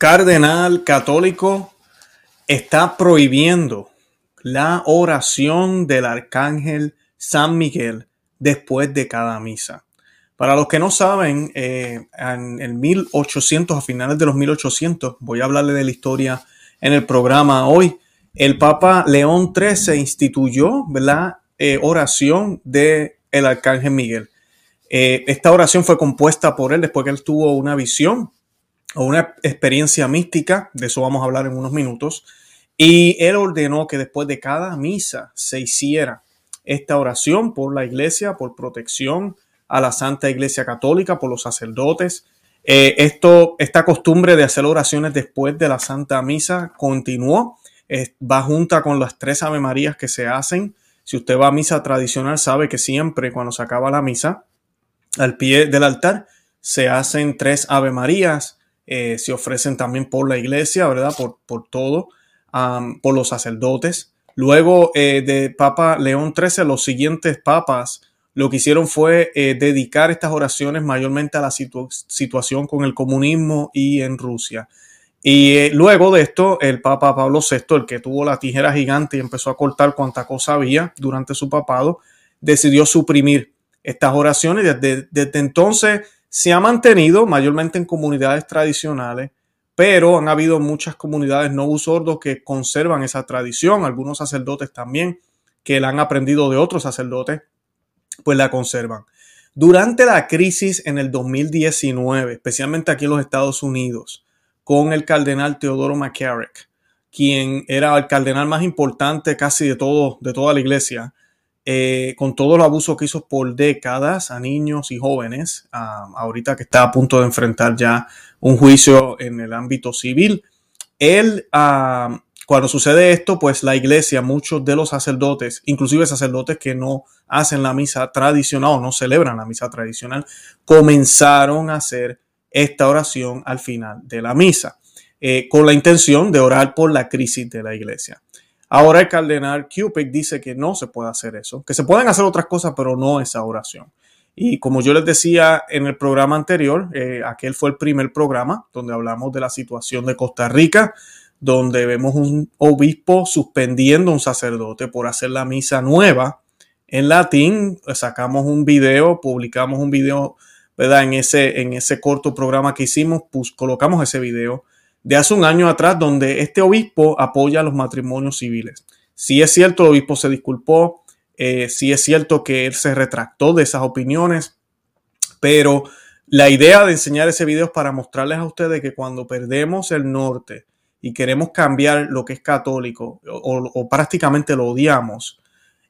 cardenal católico está prohibiendo la oración del arcángel San Miguel después de cada misa. Para los que no saben, eh, en el 1800, a finales de los 1800, voy a hablarle de la historia en el programa hoy, el Papa León XIII instituyó la eh, oración del el arcángel Miguel. Eh, esta oración fue compuesta por él después que él tuvo una visión o una experiencia mística, de eso vamos a hablar en unos minutos, y él ordenó que después de cada misa se hiciera esta oración por la iglesia, por protección a la Santa Iglesia Católica, por los sacerdotes. Eh, esto, esta costumbre de hacer oraciones después de la Santa Misa continuó, va junta con las tres Ave Marías que se hacen. Si usted va a misa tradicional, sabe que siempre cuando se acaba la misa, al pie del altar, se hacen tres Ave Marías, eh, se ofrecen también por la iglesia, ¿verdad? Por, por todo, por los sacerdotes. Luego eh, de Papa León XIII, los siguientes papas lo que hicieron fue eh, dedicar estas oraciones mayormente a la situación con el comunismo y en Rusia. Y luego de esto, el Papa Pablo VI, el que tuvo la tijera gigante y empezó a cortar cuanta cosa había durante su papado, decidió suprimir estas oraciones. Desde, desde entonces se ha mantenido mayormente en comunidades tradicionales, pero han habido muchas comunidades no sordos que conservan esa tradición, algunos sacerdotes también que la han aprendido de otros sacerdotes, pues la conservan. Durante la crisis en el 2019, especialmente aquí en los Estados Unidos, con el cardenal Teodoro McCarrick, quien era el cardenal más importante casi de todo, de toda la iglesia, eh, con todo el abuso que hizo por décadas a niños y jóvenes, ahorita que está a punto de enfrentar ya un juicio en el ámbito civil, él, cuando sucede esto, pues la iglesia, muchos de los sacerdotes, inclusive sacerdotes que no hacen la misa tradicional o no celebran la misa tradicional, comenzaron a hacer esta oración al final de la misa, eh, con la intención de orar por la crisis de la iglesia. Ahora el cardenal Cupid dice que no se puede hacer eso, que se pueden hacer otras cosas, pero no esa oración. Y como yo les decía en el programa anterior, eh, aquel fue el primer programa donde hablamos de la situación de Costa Rica, donde vemos un obispo suspendiendo a un sacerdote por hacer la misa nueva en latín. Sacamos un video, publicamos un video, ¿verdad? En ese, en ese corto programa que hicimos, pues colocamos ese video de hace un año atrás donde este obispo apoya los matrimonios civiles. Si es cierto, el obispo se disculpó, eh, si es cierto que él se retractó de esas opiniones, pero la idea de enseñar ese video es para mostrarles a ustedes que cuando perdemos el norte y queremos cambiar lo que es católico o, o prácticamente lo odiamos,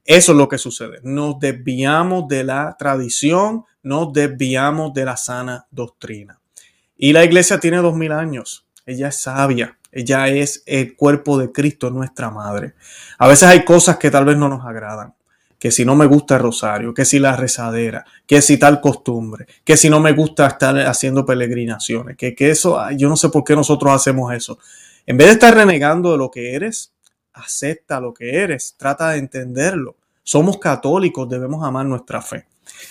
eso es lo que sucede. Nos desviamos de la tradición, nos desviamos de la sana doctrina. Y la iglesia tiene dos mil años ella es sabia, ella es el cuerpo de Cristo, nuestra madre. A veces hay cosas que tal vez no nos agradan, que si no me gusta el rosario, que si la rezadera, que si tal costumbre, que si no me gusta estar haciendo peregrinaciones, que, que eso, yo no sé por qué nosotros hacemos eso. En vez de estar renegando de lo que eres, acepta lo que eres, trata de entenderlo. Somos católicos, debemos amar nuestra fe.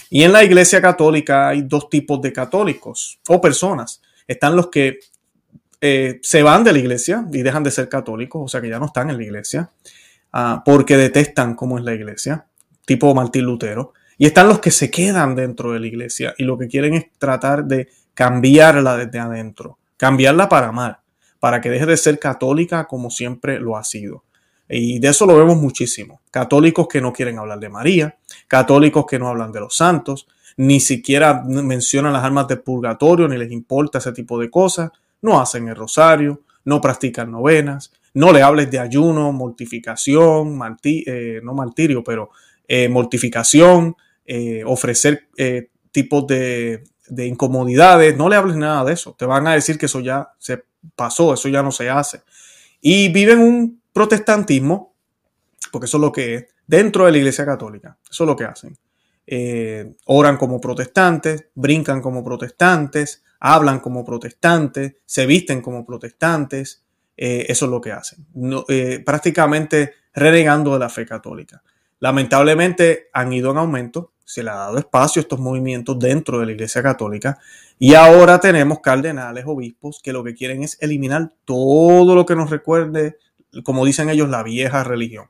Y en la iglesia católica hay dos tipos de católicos o personas. Están los que eh, se van de la iglesia y dejan de ser católicos, o sea que ya no están en la iglesia, ah, porque detestan cómo es la iglesia, tipo Martín Lutero. Y están los que se quedan dentro de la iglesia y lo que quieren es tratar de cambiarla desde adentro, cambiarla para mal, para que deje de ser católica como siempre lo ha sido. Y de eso lo vemos muchísimo. Católicos que no quieren hablar de María, católicos que no hablan de los santos, ni siquiera mencionan las armas del purgatorio, ni les importa ese tipo de cosas no hacen el rosario, no practican novenas, no le hables de ayuno, mortificación, eh, no martirio, pero eh, mortificación, eh, ofrecer tipos de, de, incomodidades, no le hables nada de eso. Te van a decir que eso ya se pasó, eso ya no se hace. Y viven un protestantismo, porque eso es lo que es, dentro de la Iglesia Católica. Eso es lo que hacen. oran como protestantes, brincan como protestantes, hablan como protestantes, se visten como protestantes, eh, eso es lo que hacen, eh, prácticamente renegando de la fe católica. Lamentablemente han ido en aumento, se le ha dado espacio a estos movimientos dentro de la Iglesia Católica y ahora tenemos cardenales, obispos que lo que quieren es eliminar todo lo que nos recuerde, como dicen ellos, la vieja religión.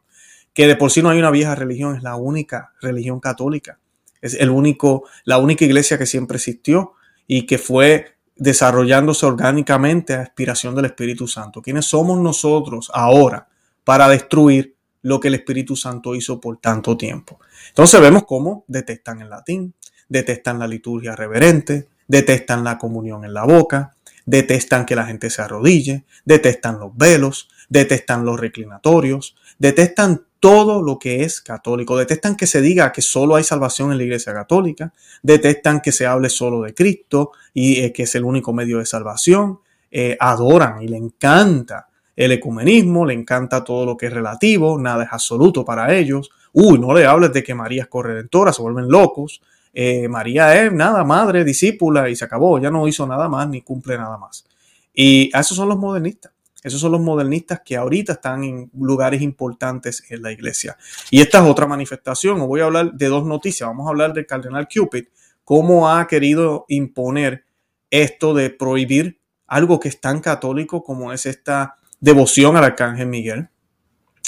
Que de por sí no hay una vieja religión, es la única religión católica. Es el único, la única iglesia que siempre existió y que fue desarrollándose orgánicamente a aspiración del Espíritu Santo. ¿Quiénes somos nosotros ahora para destruir lo que el Espíritu Santo hizo por tanto tiempo? Entonces vemos cómo detestan el latín, detestan la liturgia reverente, detestan la comunión en la boca, detestan que la gente se arrodille, detestan los velos, detestan los reclinatorios, detestan todo lo que es católico. Detestan que se diga que solo hay salvación en la Iglesia Católica. Detestan que se hable solo de Cristo y eh, que es el único medio de salvación. Eh, adoran y le encanta el ecumenismo, le encanta todo lo que es relativo, nada es absoluto para ellos. Uy, no le hables de que María es corredentora, se vuelven locos. Eh, María es nada, madre, discípula y se acabó, ya no hizo nada más ni cumple nada más. Y esos son los modernistas. Esos son los modernistas que ahorita están en lugares importantes en la iglesia. Y esta es otra manifestación. Os voy a hablar de dos noticias. Vamos a hablar del cardenal Cupid, cómo ha querido imponer esto de prohibir algo que es tan católico como es esta devoción al arcángel Miguel.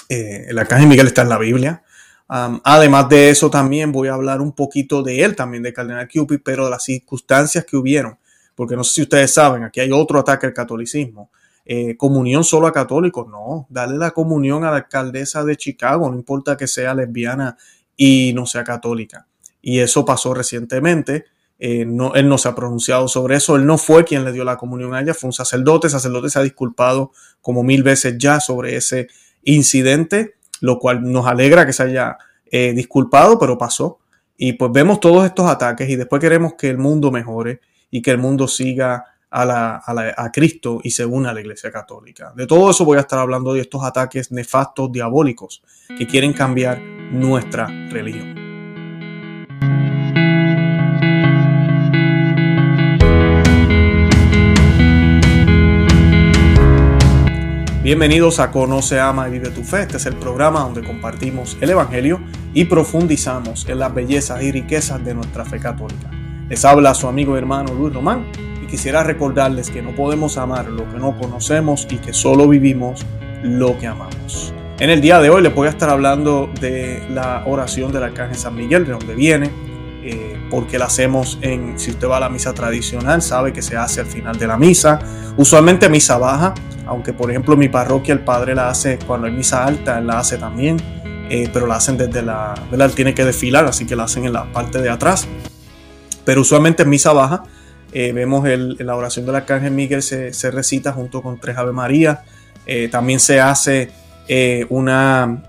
Eh, el arcángel Miguel está en la Biblia. además de eso, también voy a hablar un poquito de él, también de Cardenal Cupid, pero de las circunstancias que hubieron. Porque no sé si ustedes saben, aquí hay otro ataque al catolicismo. Eh, comunión solo a católicos, no, dale la comunión a la alcaldesa de Chicago, no importa que sea lesbiana y no sea católica. Y eso pasó recientemente. Eh, no, él no se ha pronunciado sobre eso, él no fue quien le dio la comunión a ella, fue un sacerdote, el sacerdote se ha disculpado como mil veces ya sobre ese incidente, lo cual nos alegra que se haya eh, disculpado, pero pasó. Y pues vemos todos estos ataques y después queremos que el mundo mejore y que el mundo siga a, a, Cristo y se une a la Iglesia Católica. De todo eso voy a estar hablando de estos ataques nefastos, diabólicos, que quieren cambiar nuestra religión. Bienvenidos a Conoce, Ama y Vive tu Fe. Este es el programa donde compartimos el Evangelio y profundizamos en las bellezas y riquezas de nuestra fe católica. Les habla su amigo y hermano Luis Román quisiera recordarles que no podemos amar lo que no conocemos y que solo vivimos lo que amamos. En el día de hoy les voy a estar hablando de la oración del Arcángel San Miguel, de dónde viene, eh, porque la hacemos en, si usted va a la misa tradicional, sabe que se hace al final de la misa, usualmente misa baja, aunque por ejemplo en mi parroquia el padre la hace cuando hay misa alta, él la hace también, eh, pero la hacen desde la, ¿verdad? Tiene que desfilar, así que la hacen en la parte de atrás, pero usualmente en misa baja eh, vemos el, la oración del Arcángel Miguel se, recita junto con tres Ave María. Eh, también se hace eh, una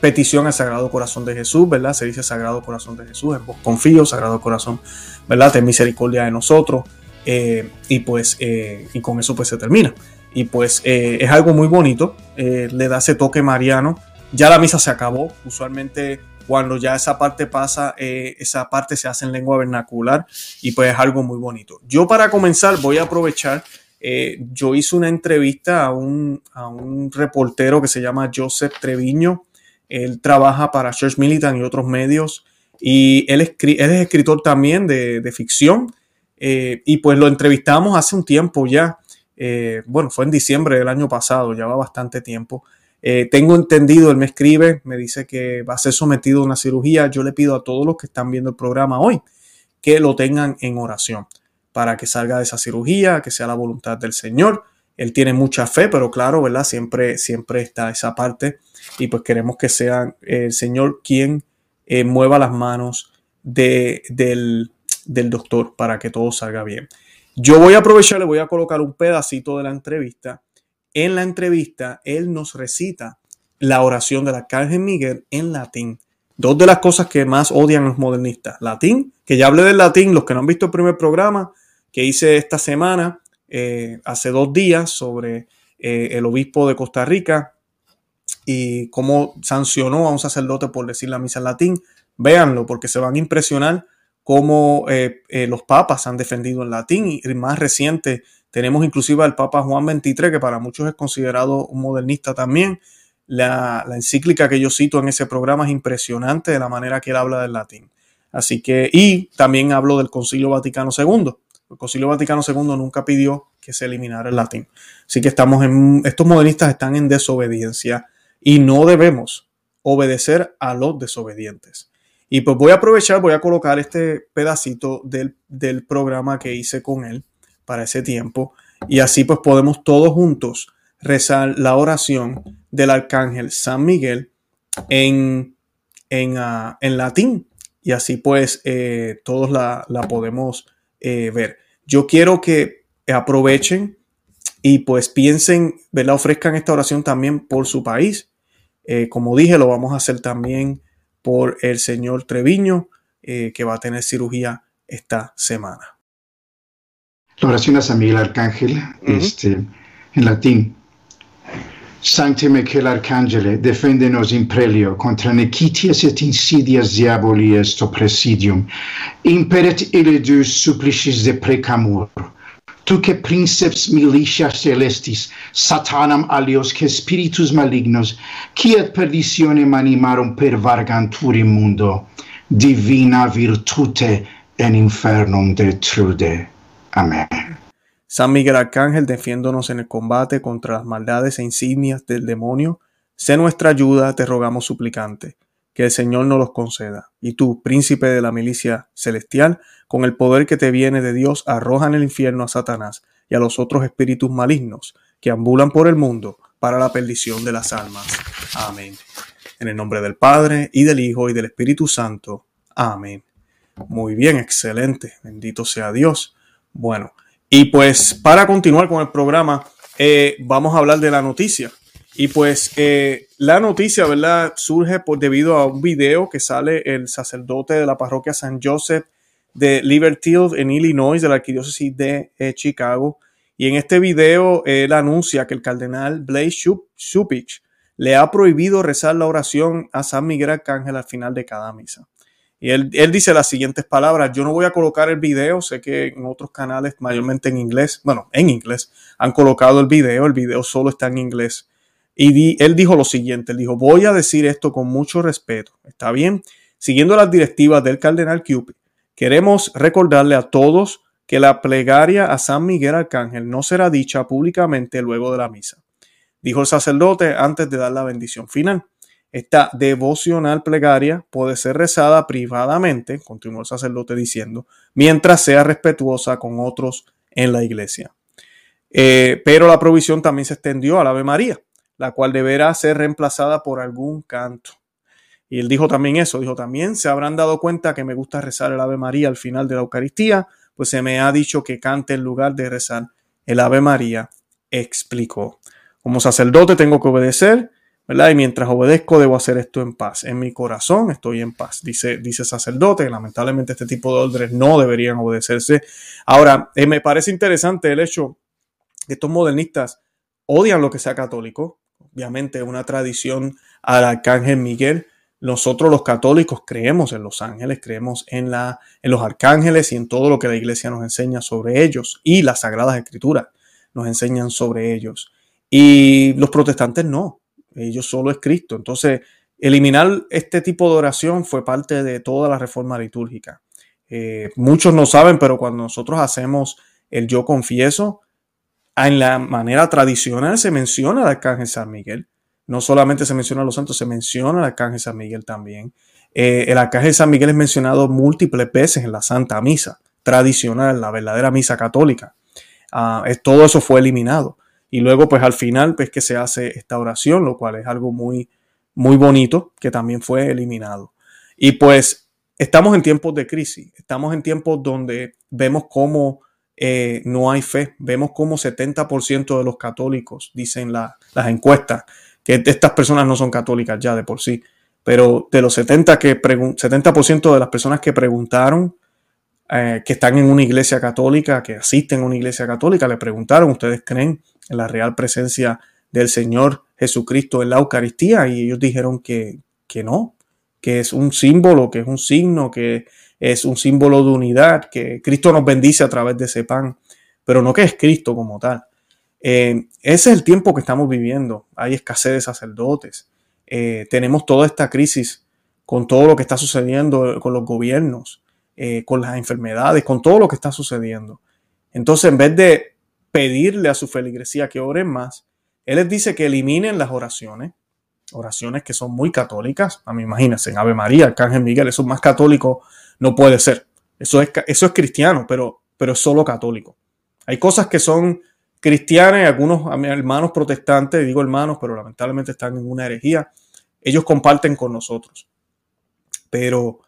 petición al Sagrado Corazón de Jesús, ¿verdad? Se dice Sagrado Corazón de Jesús, en vos confío, Sagrado Corazón, ¿verdad? Ten misericordia de nosotros. y pues, y con eso pues se termina. Y pues es algo muy bonito, le da ese toque mariano. Ya la misa se acabó, usualmente cuando ya esa parte pasa, eh, esa parte se hace en lengua vernacular y pues es algo muy bonito. Yo para comenzar voy a aprovechar, eh, yo hice una entrevista a un, a un, reportero que se llama Joseph Treviño, él trabaja para Church Militant y otros medios y él, es escritor también de, de ficción eh, y pues lo entrevistamos hace un tiempo ya, bueno, fue en diciembre del año pasado, ya va bastante tiempo. Eh, tengo entendido, él me escribe, me dice que va a ser sometido a una cirugía. Yo le pido a todos los que están viendo el programa hoy que lo tengan en oración para que salga de esa cirugía, que sea la voluntad del Señor. Él tiene mucha fe, pero claro, ¿verdad? Siempre, siempre está esa parte y pues queremos que sea el Señor quien eh, mueva las manos de, del, del doctor para que todo salga bien. Yo voy a aprovechar, le voy a colocar un pedacito de la entrevista en la entrevista, él nos recita la oración del arcángel Miguel en latín. Dos de las cosas que más odian los modernistas. Latín, que ya hablé del latín, los que no han visto el primer programa que hice esta semana, eh, hace dos días, sobre eh, el obispo de Costa Rica y cómo sancionó a un sacerdote por decir la misa en latín. Véanlo, porque se van a impresionar cómo eh, los papas han defendido el latín y más reciente tenemos inclusive al Papa Juan XXIII, que para muchos es considerado un modernista también. La, encíclica que yo cito en ese programa es impresionante de la manera que él habla del latín. Así que, y también hablo del Concilio Vaticano II. El Concilio Vaticano II nunca pidió que se eliminara el latín. Así que estamos en, estos modernistas están en desobediencia y no debemos obedecer a los desobedientes. Y pues voy a aprovechar, voy a colocar este pedacito del, del programa que hice con él para ese tiempo. Y así pues podemos todos juntos rezar la oración del arcángel San Miguel en, en, ah, en latín. Y así pues eh, todos la, la podemos eh, ver. Yo quiero que aprovechen y pues piensen, ¿verdad? Ofrezcan esta oración también por su país. Eh, como dije, lo vamos a hacer también por el señor Treviño, que va a tener cirugía esta semana. la oración a San Miguel Arcángel, uh -huh. este, en latín. Sancte Michael Arcangele, defendenos in prelio contra nequitias et insidias diaboli est oppresidium. Imperet ele Deus supplicis de precamur. Tu che princeps militia celestis, satanam alios che spiritus malignos, quiet perditionem animarum per varganturim mundo, divina virtute en infernum detrude. Amén. San Miguel Arcángel, defiéndonos en el combate contra las maldades e insignias del demonio, sé nuestra ayuda, te rogamos suplicante, que el Señor nos los conceda. Y tú, príncipe de la milicia celestial, con el poder que te viene de Dios, arroja en el infierno a Satanás y a los otros espíritus malignos que ambulan por el mundo para la perdición de las almas. Amén. En el nombre del Padre, y del Hijo, y del Espíritu Santo. Amén. Muy bien, excelente. Bendito sea Dios. Bueno, y pues para continuar con el programa, eh, vamos a hablar de la noticia. Y pues eh, la noticia, ¿verdad? Surge por, debido a un video que sale el sacerdote de la parroquia San Joseph de Liberty en Illinois, de la arquidiócesis de eh, Chicago. Y en este video él anuncia que el cardenal Blaise Shupich le ha prohibido rezar la oración a San Miguel Arcángel al final de cada misa. Y él, dice las siguientes palabras. Yo no voy a colocar el video. Sé que en otros canales, mayormente en inglés, bueno, en inglés, han colocado el video. El video solo está en inglés. Y él dijo lo siguiente. Él dijo, voy a decir esto con mucho respeto. ¿Está bien? Siguiendo las directivas del cardenal Cupid, queremos recordarle a todos que la plegaria a San Miguel Arcángel no será dicha públicamente luego de la misa. Dijo el sacerdote antes de dar la bendición final. Esta devocional plegaria puede ser rezada privadamente, continuó el sacerdote diciendo, mientras sea respetuosa con otros en la iglesia. Eh, pero la provisión también se extendió al Ave María, la cual deberá ser reemplazada por algún canto. Y él dijo también eso, dijo también, se habrán dado cuenta que me gusta rezar el Ave María al final de la Eucaristía, pues se me ha dicho que cante en lugar de rezar el Ave María, explicó. Como sacerdote tengo que obedecer ¿verdad? Y mientras obedezco debo hacer esto en paz. En mi corazón estoy en paz, dice, dice sacerdote. Lamentablemente este tipo de órdenes no deberían obedecerse. Ahora, eh, me parece interesante el hecho que estos modernistas odian lo que sea católico. Obviamente una tradición al arcángel Miguel. Nosotros los católicos creemos en los ángeles, creemos en, la, en los arcángeles y en todo lo que la iglesia nos enseña sobre ellos y las sagradas escrituras nos enseñan sobre ellos. Y los protestantes no ellos solo es Cristo. Entonces, eliminar este tipo de oración fue parte de toda la reforma litúrgica. Eh, muchos no saben, pero cuando nosotros hacemos el yo confieso, en la manera tradicional se menciona al arcángel San Miguel. No solamente se menciona a los santos, se menciona al arcángel San Miguel también. Eh, el arcángel San Miguel es mencionado múltiples veces en la Santa Misa tradicional, la verdadera misa católica. Ah, todo eso fue eliminado. Y luego, pues al final, pues que se hace esta oración, lo cual es algo muy, muy bonito, que también fue eliminado. Y pues estamos en tiempos de crisis, estamos en tiempos donde vemos cómo eh, no hay fe, vemos cómo 70% de los católicos, dicen las encuestas, que estas personas no son católicas ya de por sí, pero de los 70 que 70% de las personas que preguntaron eh, que están en una iglesia católica, que asisten a una iglesia católica, le preguntaron, ¿ustedes creen en la real presencia del Señor Jesucristo en la Eucaristía? Y ellos dijeron que, que no, que es un símbolo, que es un signo, que es un símbolo de unidad, que Cristo nos bendice a través de ese pan, pero no que es Cristo como tal. Eh, ese es el tiempo que estamos viviendo. Hay escasez de sacerdotes. Eh, tenemos toda esta crisis con todo lo que está sucediendo con los gobiernos, eh, con las enfermedades, con todo lo que está sucediendo. Entonces, en vez de pedirle a su feligresía que oren más, él les dice que eliminen las oraciones, oraciones que son muy católicas. A mí, imagínense, en Ave María, Arcángel Miguel, eso más católico no puede ser. Eso es, eso es cristiano, pero, pero es solo católico. Hay cosas que son cristianas algunos hermanos protestantes, digo hermanos, pero lamentablemente están en una herejía, ellos comparten con nosotros. Pero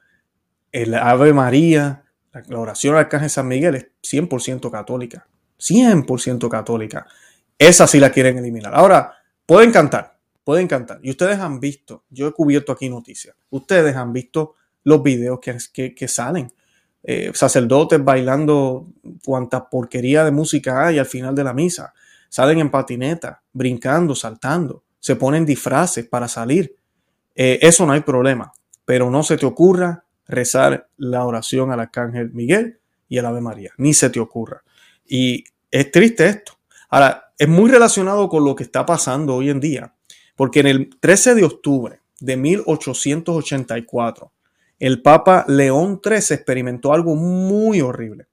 el Ave María, la oración al Arcángel San Miguel es 100% católica. 100% católica. Esa sí la quieren eliminar. Ahora, pueden cantar, pueden cantar. Y ustedes han visto, yo he cubierto aquí noticias, ustedes han visto los videos que, que, salen. Eh, sacerdotes bailando cuanta porquería de música hay al final de la misa. Salen en patineta, brincando, saltando. Se ponen disfraces para salir. Eh, eso no hay problema. Pero no se te ocurra rezar la oración al Arcángel Miguel y al Ave María. Ni se te ocurra. Y es triste esto. Ahora, es muy relacionado con lo que está pasando hoy en día, porque en el 13 de octubre de 1884, el Papa León XIII experimentó algo muy horrible.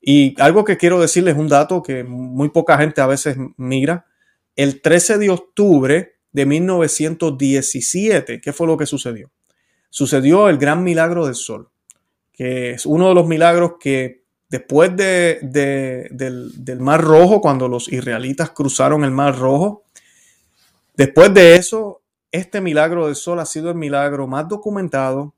Y algo que quiero decirles, un dato que muy poca gente a veces mira. El 13 de octubre de 1917, ¿qué fue lo que sucedió? Sucedió el gran milagro del sol, que es uno de los milagros que Después de, del, Mar Rojo, cuando los israelitas cruzaron el Mar Rojo, después de eso, este milagro del sol ha sido el milagro más documentado,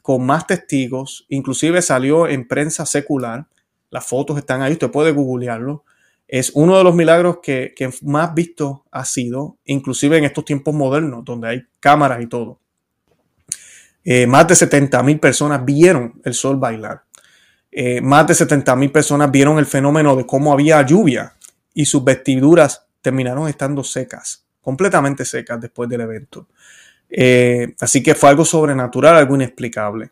con más testigos, inclusive salió en prensa secular, las fotos están ahí, usted puede googlearlo. Es uno de los milagros que, más visto ha sido, inclusive en estos tiempos modernos, donde hay cámaras y todo. Eh, más de 70 mil personas vieron el sol bailar. Eh, más de 70 mil personas vieron el fenómeno de cómo había lluvia y sus vestiduras terminaron estando secas, completamente secas después del evento. Eh, así que fue algo sobrenatural, algo inexplicable.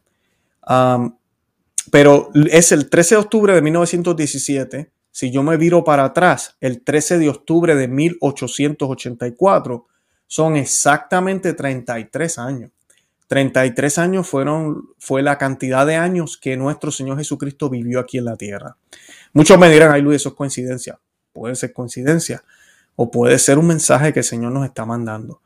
pero es el 13 de octubre de 1917. Si yo me viro para atrás, el 13 de octubre de 1884 son exactamente 33 años. 33 años fueron, fue la cantidad de años que nuestro Señor Jesucristo vivió aquí en la tierra. Muchos me dirán, ay Luis, eso es coincidencia. Puede ser coincidencia o puede ser un mensaje que el Señor nos está mandando.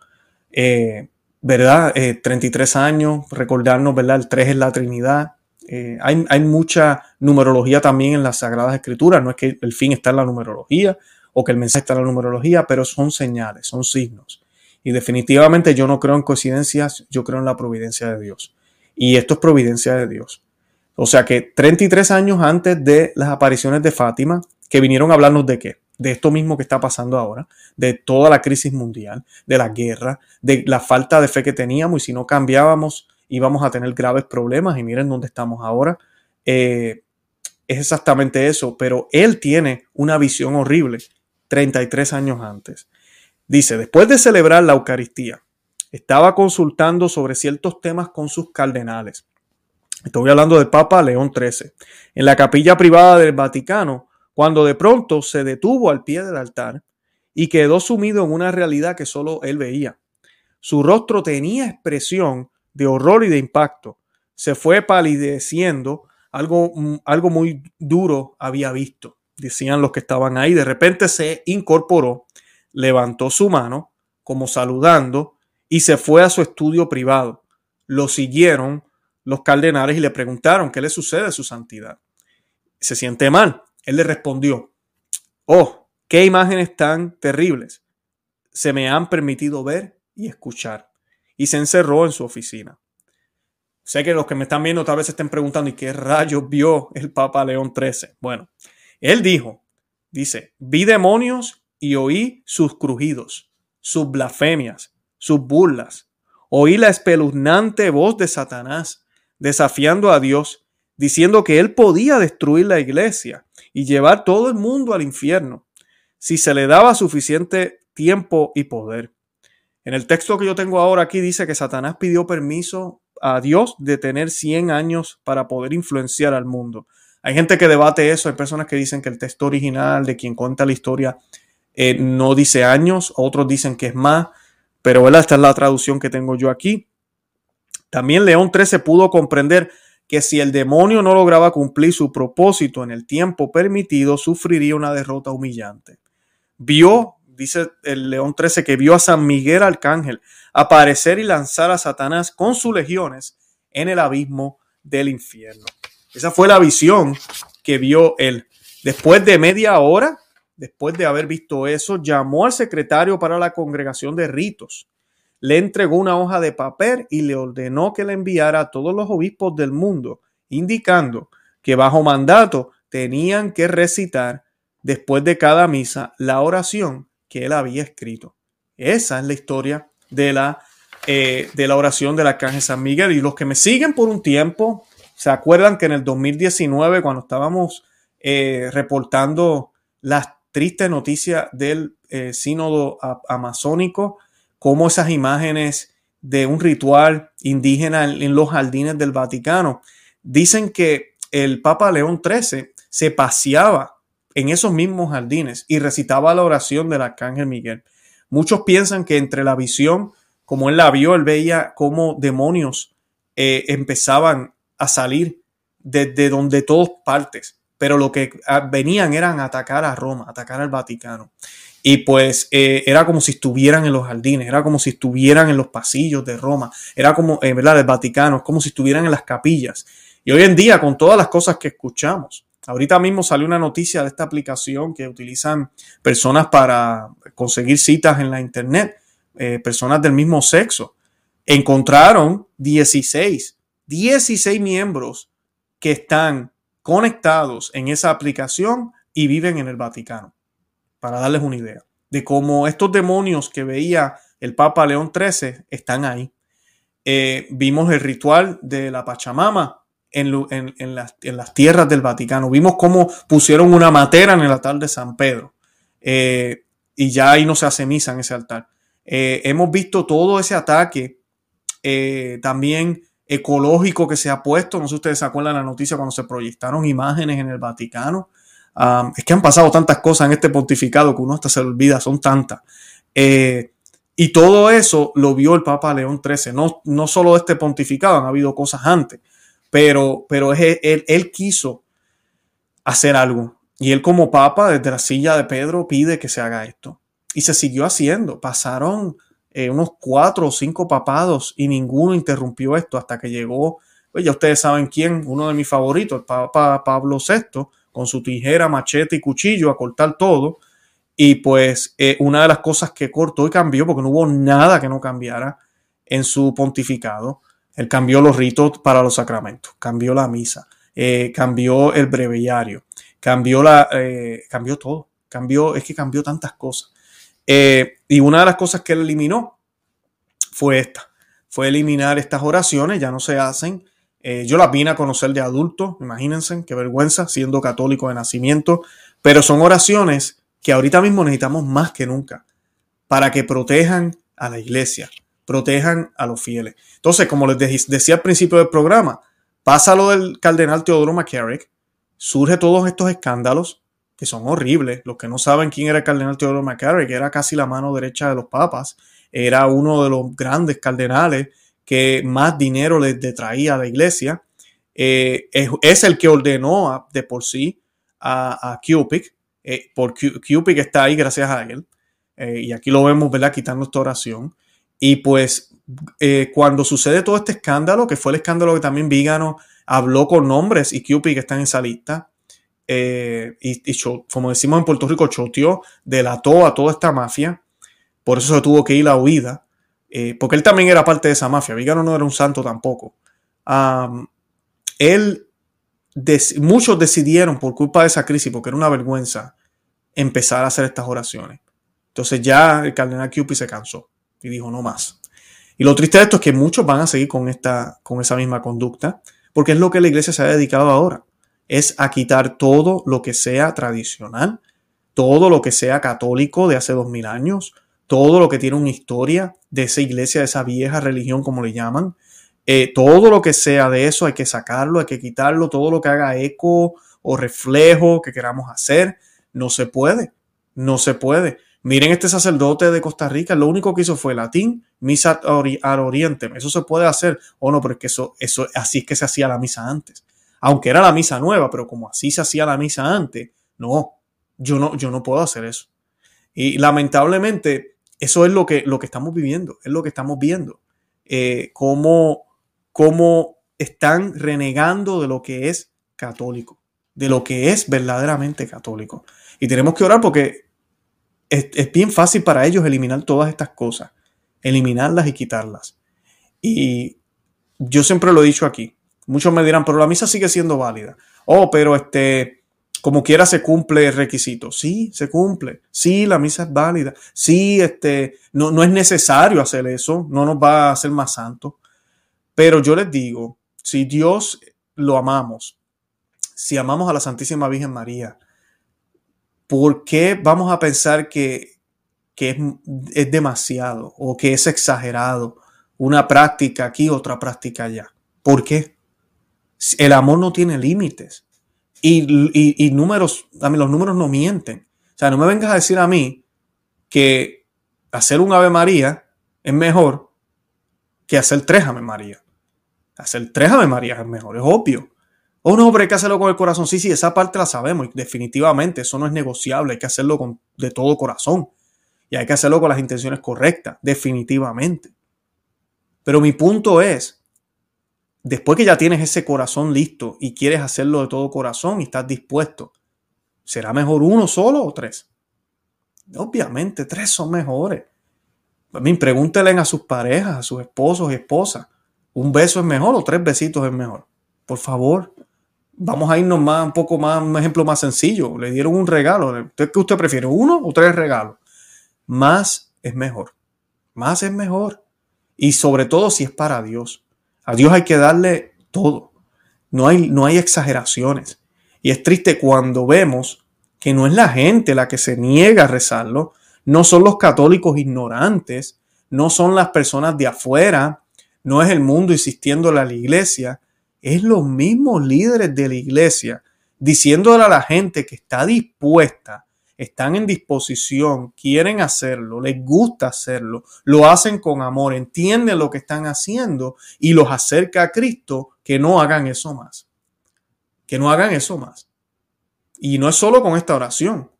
Eh, ¿Verdad? 33 eh, años, recordarnos, ¿verdad? El 3 es la Trinidad. Eh, hay, hay mucha numerología también en las Sagradas Escrituras. No es que el fin está en la numerología o que el mensaje está en la numerología, pero son señales, son signos. Y definitivamente yo no creo en coincidencias, yo creo en la providencia de Dios. Y esto es providencia de Dios. O sea que 33 años antes de las apariciones de Fátima, que vinieron a hablarnos de qué? De esto mismo que está pasando ahora, de toda la crisis mundial, de la guerra, de la falta de fe que teníamos y si no cambiábamos íbamos a tener graves problemas y miren dónde estamos ahora. Eh, es exactamente eso, pero él tiene una visión horrible 33 años antes. Dice, después de celebrar la Eucaristía, estaba consultando sobre ciertos temas con sus cardenales. Estoy hablando del Papa León XIII. En la capilla privada del Vaticano, cuando de pronto se detuvo al pie del altar y quedó sumido en una realidad que solo él veía. Su rostro tenía expresión de horror y de impacto. Se fue palideciendo, algo, mm, algo muy duro había visto, decían los que estaban ahí. De repente se incorporó levantó su mano como saludando y se fue a su estudio privado. Lo siguieron los cardenales y le preguntaron qué le sucede a su santidad. Se siente mal. Él le respondió, oh, qué imágenes tan terribles se me han permitido ver y escuchar. Y se encerró en su oficina. Sé que los que me están viendo tal vez estén preguntando, ¿y qué rayos vio el Papa León XIII? Bueno, él dijo, dice, vi demonios y oí sus crujidos, sus blasfemias, sus burlas. Oí la espeluznante voz de Satanás desafiando a Dios, diciendo que él podía destruir la iglesia y llevar todo el mundo al infierno si se le daba suficiente tiempo y poder. En el texto que yo tengo ahora aquí dice que Satanás pidió permiso a Dios de tener 100 años para poder influenciar al mundo. Hay gente que debate eso, hay personas que dicen que el texto original de quien cuenta la historia eh, no dice años, otros dicen que es más, pero esta es la traducción que tengo yo aquí. También León XIII pudo comprender que si el demonio no lograba cumplir su propósito en el tiempo permitido, sufriría una derrota humillante. Vio, dice el León XIII, que vio a San Miguel Arcángel aparecer y lanzar a Satanás con sus legiones en el abismo del infierno. Esa fue la visión que vio él. Después de media hora, después de haber visto eso, llamó al secretario para la congregación de ritos le entregó una hoja de papel y le ordenó que le enviara a todos los obispos del mundo, indicando que bajo mandato tenían que recitar después de cada misa la oración que él había escrito. Esa es la historia de la, eh, de la oración del arcángel San Miguel. Y los que me siguen por un tiempo, se acuerdan que en el 2019, cuando estábamos eh, reportando las tristes noticias del eh, sínodo amazónico, como esas imágenes de un ritual indígena en los jardines del Vaticano. Dicen que el Papa León XIII se paseaba en esos mismos jardines y recitaba la oración del Arcángel Miguel. Muchos piensan que entre la visión, como él la vio, él veía cómo demonios eh, empezaban a salir desde donde todos partes, pero lo que ah, venían eran atacar a Roma, atacar al Vaticano. Y pues eh, era como si estuvieran en los jardines, era como si estuvieran en los pasillos de Roma, era como, en eh, ¿verdad?, del Vaticano, como si estuvieran en las capillas. Y hoy en día, con todas las cosas que escuchamos, ahorita mismo salió una noticia de esta aplicación que utilizan personas para conseguir citas en la internet, eh, personas del mismo sexo. Encontraron 16, 16 miembros que están conectados en esa aplicación y viven en el Vaticano para darles una idea de cómo estos demonios que veía el Papa León XIII están ahí. Eh, vimos el ritual de la Pachamama en, las, tierras del Vaticano. Vimos cómo pusieron una matera en el altar de San Pedro. Eh, y ya ahí no se hace misa en ese altar. Eh, hemos visto todo ese ataque también ecológico que se ha puesto. No sé si ustedes se acuerdan de la noticia cuando se proyectaron imágenes en el Vaticano es que han pasado tantas cosas en este pontificado que uno hasta se olvida, son tantas. Eh, y todo eso lo vio el Papa León XIII. No, no solo este pontificado, han habido cosas antes, pero, pero él, él quiso hacer algo. Y él como Papa, desde la silla de Pedro, pide que se haga esto. Y se siguió haciendo. Pasaron eh, unos cuatro o cinco papados y ninguno interrumpió esto hasta que llegó, pues ya ustedes saben quién, uno de mis favoritos, el Papa Pablo VI, con su tijera, machete y cuchillo a cortar todo. Y pues eh, una de las cosas que cortó y cambió, porque no hubo nada que no cambiara en su pontificado, él cambió los ritos para los sacramentos, cambió la misa, eh, cambió el breviario, cambió, la, cambió todo, cambió, es que cambió tantas cosas. Y una de las cosas que él eliminó fue esta, fue eliminar estas oraciones, ya no se hacen, eh, yo las vine a conocer de adulto, imagínense, qué vergüenza, siendo católico de nacimiento, pero son oraciones que ahorita mismo necesitamos más que nunca para que protejan a la iglesia, protejan a los fieles. Entonces, como les decía al principio del programa, pasa lo del cardenal Teodoro McCarrick, surge todos estos escándalos que son horribles. Los que no saben quién era el cardenal Teodoro McCarrick, era casi la mano derecha de los papas, era uno de los grandes cardenales que más dinero le, traía a la iglesia. Eh, es, el que ordenó de por sí a, a Cupid, eh, por está ahí gracias a él. Eh, y aquí lo vemos, ¿verdad? Quitando esta oración. Y pues cuando sucede todo este escándalo, que fue el escándalo que también Vígano habló con nombres y Cupid que están en esa lista, y, como decimos en Puerto Rico, choteó, delató a toda esta mafia, por eso se tuvo que ir a huida. Eh, porque él también era parte de esa mafia. Vigano no era un santo tampoco. él, muchos decidieron por culpa de esa crisis, porque era una vergüenza, empezar a hacer estas oraciones. Entonces ya el cardenal Cupid se cansó y dijo no más. Y lo triste de esto es que muchos van a seguir con, esta, con esa misma conducta, porque es lo que la iglesia se ha dedicado ahora. Es a quitar todo lo que sea tradicional, todo lo que sea católico de hace dos mil años, todo lo que tiene una historia de esa iglesia, de esa vieja religión, como le llaman. Eh, todo lo que sea de eso hay que sacarlo, hay que quitarlo, todo lo que haga eco o reflejo que queramos hacer, no se puede, no se puede. Miren este sacerdote de Costa Rica, lo único que hizo fue latín, misa al oriente. Eso se puede hacer o no, porque eso, eso, así es que se hacía la misa antes. Aunque era la misa nueva, pero como así se hacía la misa antes, no, yo no, yo no puedo hacer eso. Y lamentablemente, eso es lo que, lo que estamos viviendo, es lo que estamos viendo. Eh, cómo, cómo están renegando de lo que es católico, de lo que es verdaderamente católico. Y tenemos que orar porque es, bien fácil para ellos eliminar todas estas cosas, eliminarlas y quitarlas. Y yo siempre lo he dicho aquí. Muchos me dirán, pero la misa sigue siendo válida. Oh, pero este, como quiera se cumple el requisito. Sí, se cumple. Sí, la misa es válida. Sí, este, no, no es necesario hacer eso. No nos va a hacer más santos. Pero yo les digo, si Dios lo amamos, si amamos a la Santísima Virgen María, ¿por qué vamos a pensar que, es, es, demasiado o que es exagerado una práctica aquí, otra práctica allá? ¿Por qué? El amor no tiene límites. Y, números, a mí los números no mienten. O sea, no me vengas a decir a mí que hacer un Ave María es mejor que hacer tres Ave María. Hacer tres Ave María es mejor, es obvio. Oh, no, pero hay que hacerlo con el corazón. Sí, sí, esa parte la sabemos y definitivamente eso no es negociable. Hay que hacerlo con, de todo corazón y hay que hacerlo con las intenciones correctas, definitivamente. Pero mi punto es, después que ya tienes ese corazón listo y quieres hacerlo de todo corazón y estás dispuesto, ¿será mejor uno solo o tres? Obviamente, tres son mejores. Mí, pregúntenle a sus parejas, a sus esposos y esposas. ¿Un beso es mejor o tres besitos es mejor? Por favor vamos a irnos más, un poco más, un ejemplo más sencillo. Le dieron un regalo. ¿Qué usted prefiere? ¿Uno o tres regalos? Más es mejor. Más es mejor. Y sobre todo si es para Dios. A Dios hay que darle todo. No hay, no hay exageraciones. Y es triste cuando vemos que no es la gente la que se niega a rezarlo, no son los católicos ignorantes, no son las personas de afuera, no es el mundo insistiéndole a la iglesia, es los mismos líderes de la iglesia diciéndole a la gente que está dispuesta, están en disposición, quieren hacerlo, les gusta hacerlo, lo hacen con amor, entienden lo que están haciendo y los acerca a Cristo, que no hagan eso más. Que no hagan eso más. Y no es solo con esta oración.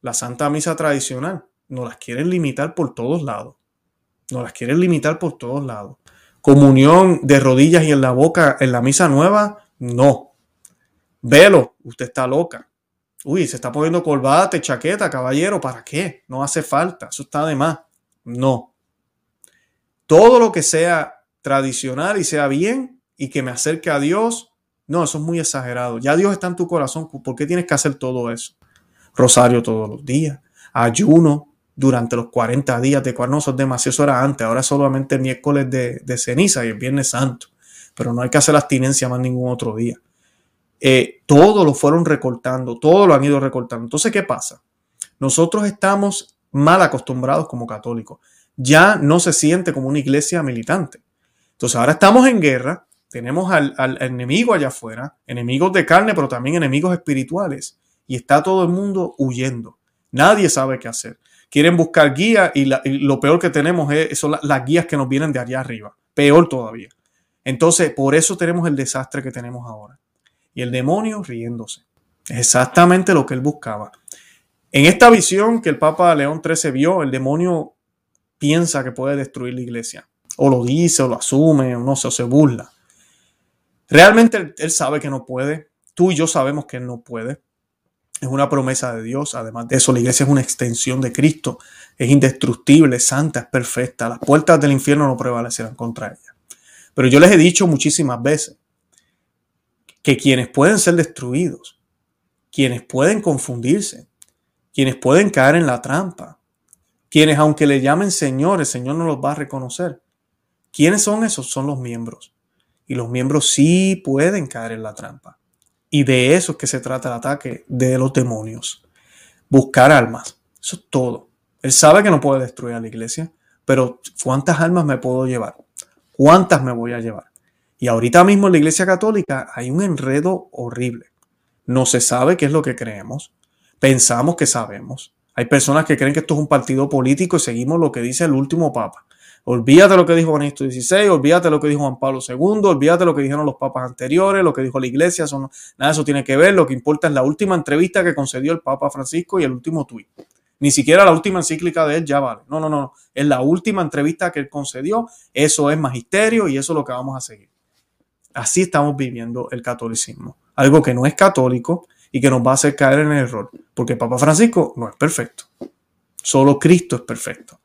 La Santa Misa tradicional nos las quieren limitar por todos lados. Nos las quieren limitar por todos lados comunión de rodillas y en la boca en la misa nueva, no. Velo, usted está loca. Uy, se está poniendo colbate, chaqueta, caballero, ¿para qué? No hace falta, eso está de más. No. Todo lo que sea tradicional y sea bien y que me acerque a Dios, no, eso es muy exagerado. Ya Dios está en tu corazón, ¿por qué tienes que hacer todo eso? Rosario todos los días, ayuno, durante los 40 días de cual no son demasiadas horas antes, ahora solamente miércoles de, ceniza y el viernes santo, pero no hay que hacer abstinencia más ningún otro día. Eh, todo lo fueron recortando, todo lo han ido recortando. Entonces, ¿qué pasa? Nosotros estamos mal acostumbrados como católicos. Ya no se siente como una iglesia militante. Entonces, ahora estamos en guerra, tenemos al, enemigo allá afuera, enemigos de carne, pero también enemigos espirituales, y está todo el mundo huyendo. Nadie sabe qué hacer quieren buscar guías y, lo peor que tenemos es, son las guías que nos vienen de allá arriba. Peor todavía. Entonces, por eso tenemos el desastre que tenemos ahora. Y el demonio riéndose. Es exactamente lo que él buscaba. En esta visión que el Papa León XIII vio, el demonio piensa que puede destruir la iglesia. O lo dice, o lo asume, o no sé, o se burla. Realmente él sabe que no puede. Tú y yo sabemos que él no puede es una promesa de Dios. Además de eso, la iglesia es una extensión de Cristo. Es indestructible, santa, es perfecta. Las puertas del infierno no prevalecerán contra ella. Pero yo les he dicho muchísimas veces que quienes pueden ser destruidos, quienes pueden confundirse, quienes pueden caer en la trampa, quienes aunque le llamen Señor, el Señor no los va a reconocer. ¿Quiénes son esos? Son los miembros. Y los miembros sí pueden caer en la trampa. Y de eso es que se trata el ataque de los demonios. Buscar almas. Eso es todo. Él sabe que no puede destruir a la iglesia, pero ¿cuántas almas me puedo llevar? ¿Cuántas me voy a llevar? Y ahorita mismo en la iglesia católica hay un enredo horrible. No se sabe qué es lo que creemos. Pensamos que sabemos. Hay personas que creen que esto es un partido político y seguimos lo que dice el último papa. Olvídate lo que dijo Benedicto XVI, olvídate lo que dijo Juan Pablo II, olvídate lo que dijeron los papas anteriores, lo que dijo la iglesia, nada de eso tiene que ver, lo que importa es la última entrevista que concedió el Papa Francisco y el último tuit. Ni siquiera la última encíclica de él ya vale. No, no, no, es la última entrevista que él concedió, eso es magisterio y eso es lo que vamos a seguir. Así estamos viviendo el catolicismo, algo que no es católico y que nos va a hacer caer en el error, porque Papa Francisco no es perfecto, solo Cristo es perfecto.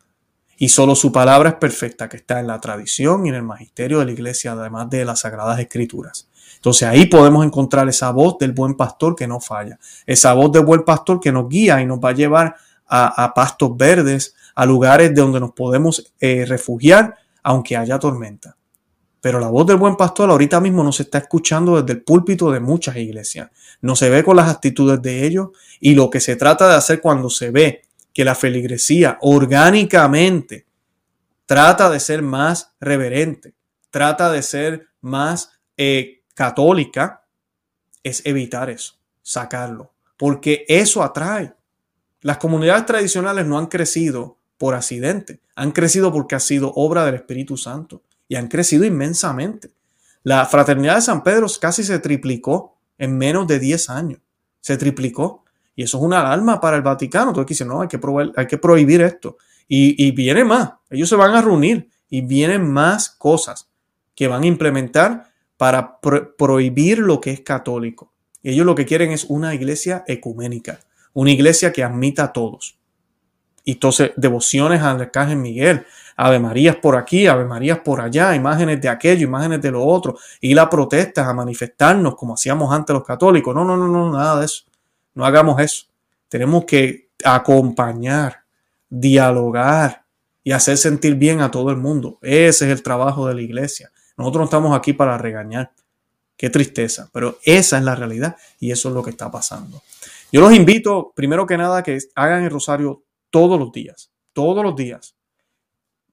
Y solo su palabra es perfecta, que está en la tradición y en el magisterio de la iglesia, además de las sagradas escrituras. Entonces ahí podemos encontrar esa voz del buen pastor que no falla, esa voz del buen pastor que nos guía y nos va a llevar a, pastos verdes, a lugares de donde nos podemos eh, refugiar, aunque haya tormenta. Pero la voz del buen pastor ahorita mismo no se está escuchando desde el púlpito de muchas iglesias. No se ve con las actitudes de ellos y lo que se trata de hacer cuando se ve que la feligresía orgánicamente trata de ser más reverente, trata de ser más eh, católica, es evitar eso, sacarlo, porque eso atrae. Las comunidades tradicionales no han crecido por accidente, han crecido porque ha sido obra del Espíritu Santo y han crecido inmensamente. La fraternidad de San Pedro casi se triplicó en menos de 10 años, se triplicó. Y eso es una alarma para el Vaticano. Todo que dice, no, hay que, hay que prohibir esto. Y, y viene más. Ellos se van a reunir y vienen más cosas que van a implementar para prohibir lo que es católico. Ellos lo que quieren es una iglesia ecuménica, una iglesia que admita a todos. Y entonces, devociones al Arcángel Miguel, Ave Marías por aquí, Ave Marías por allá, imágenes de aquello, imágenes de lo otro, ir a protestas, a manifestarnos como hacíamos antes los católicos. No, no, no, no, nada de eso. No hagamos eso. Tenemos que acompañar, dialogar y hacer sentir bien a todo el mundo. Ese es el trabajo de la iglesia. Nosotros no estamos aquí para regañar. Qué tristeza, pero esa es la realidad y eso es lo que está pasando. Yo los invito, primero que nada, que hagan el rosario todos los días, todos los días.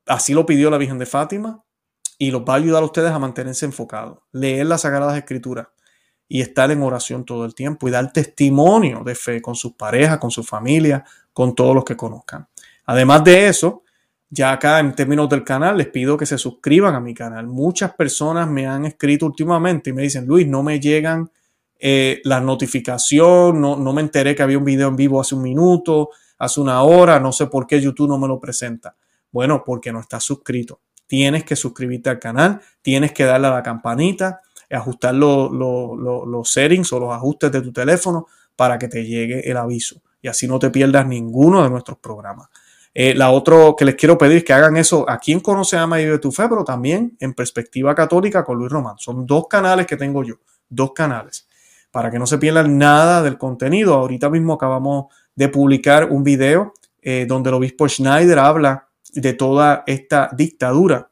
Así lo pidió la Virgen de Fátima y los va a ayudar a ustedes a mantenerse enfocados. Leer las Sagradas Escrituras, y estar en oración todo el tiempo y dar testimonio de fe con sus parejas, con su familia, con todos los que conozcan. Además de eso, ya acá en términos del canal, les pido que se suscriban a mi canal. Muchas personas me han escrito últimamente y me dicen, Luis, no me llegan eh, las notificaciones, no, no me enteré que había un video en vivo hace un minuto, hace una hora, no sé por qué YouTube no me lo presenta. Bueno, porque no estás suscrito. Tienes que suscribirte al canal, tienes que darle a la campanita ajustar los settings o los ajustes de tu teléfono para que te llegue el aviso y así no te pierdas ninguno de nuestros programas. Eh, la otra que les quiero pedir es que hagan eso aquí en Conoce, Ama y Vive tu Fe, pero también en Perspectiva Católica con Luis Román. Son dos canales que tengo yo, dos canales, para que no se pierdan nada del contenido. Ahorita mismo acabamos de publicar un video eh, donde el obispo Schneider habla de toda esta dictadura,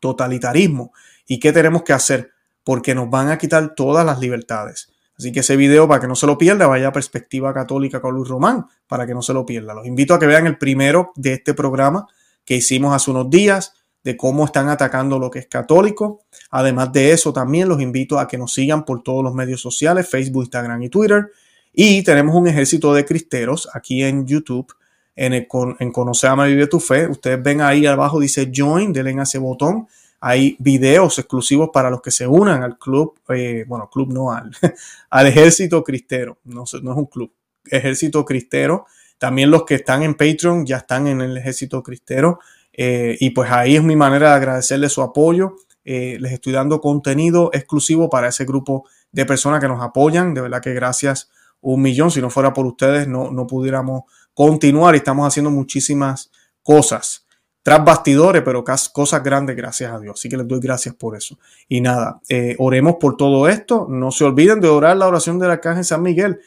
totalitarismo y qué tenemos que hacer porque nos van a quitar todas las libertades. Así que ese video, para que no se lo pierda, vaya a Perspectiva Católica con Luis Román, para que no se lo pierda. Los invito a que vean el primero de este programa que hicimos hace unos días, de cómo están atacando lo que es católico. Además de eso, también los invito a que nos sigan por todos los medios sociales, Facebook, Instagram y Twitter. Y tenemos un ejército de cristeros aquí en YouTube, en, el, en Conocer, Ama Vive tu Fe. Ustedes ven ahí abajo, dice Join, denle a ese botón hay videos exclusivos para los que se unan al club, eh, bueno, club no, al, al ejército cristero, no, no es un club, ejército cristero. También los que están en Patreon ya están en el ejército cristero. Eh, y pues ahí es mi manera de agradecerles su apoyo. Eh, les estoy dando contenido exclusivo para ese grupo de personas que nos apoyan. De verdad que gracias un millón. Si no fuera por ustedes, no, no pudiéramos continuar. Y estamos haciendo muchísimas cosas tras bastidores, pero cosas grandes, gracias a Dios. Así que les doy gracias por eso. Y nada, eh, oremos por todo esto. No se olviden de orar la oración del Arcángel San Miguel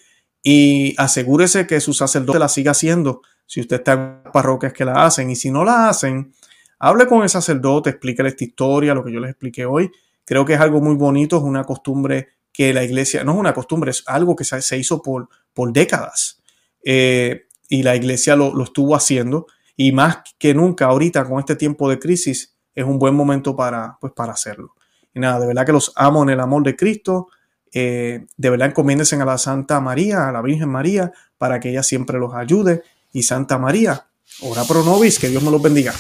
y asegúrese que su sacerdote la siga haciendo si usted está en parroquias que la hacen. Y si no la hacen, hable con el sacerdote, explíquele esta historia, lo que yo les expliqué hoy. Creo que es algo muy bonito, es una costumbre que la iglesia, no es una costumbre, es algo que se, hizo por, por décadas. Eh, y la iglesia lo, lo estuvo haciendo y más que nunca ahorita con este tiempo de crisis es un buen momento para, pues, para hacerlo. Y nada, de verdad que los amo en el amor de Cristo. Eh, de verdad encomiéndense a la Santa María, a la Virgen María, para que ella siempre los ayude y Santa María. Ora pro nobis, que Dios me los bendiga.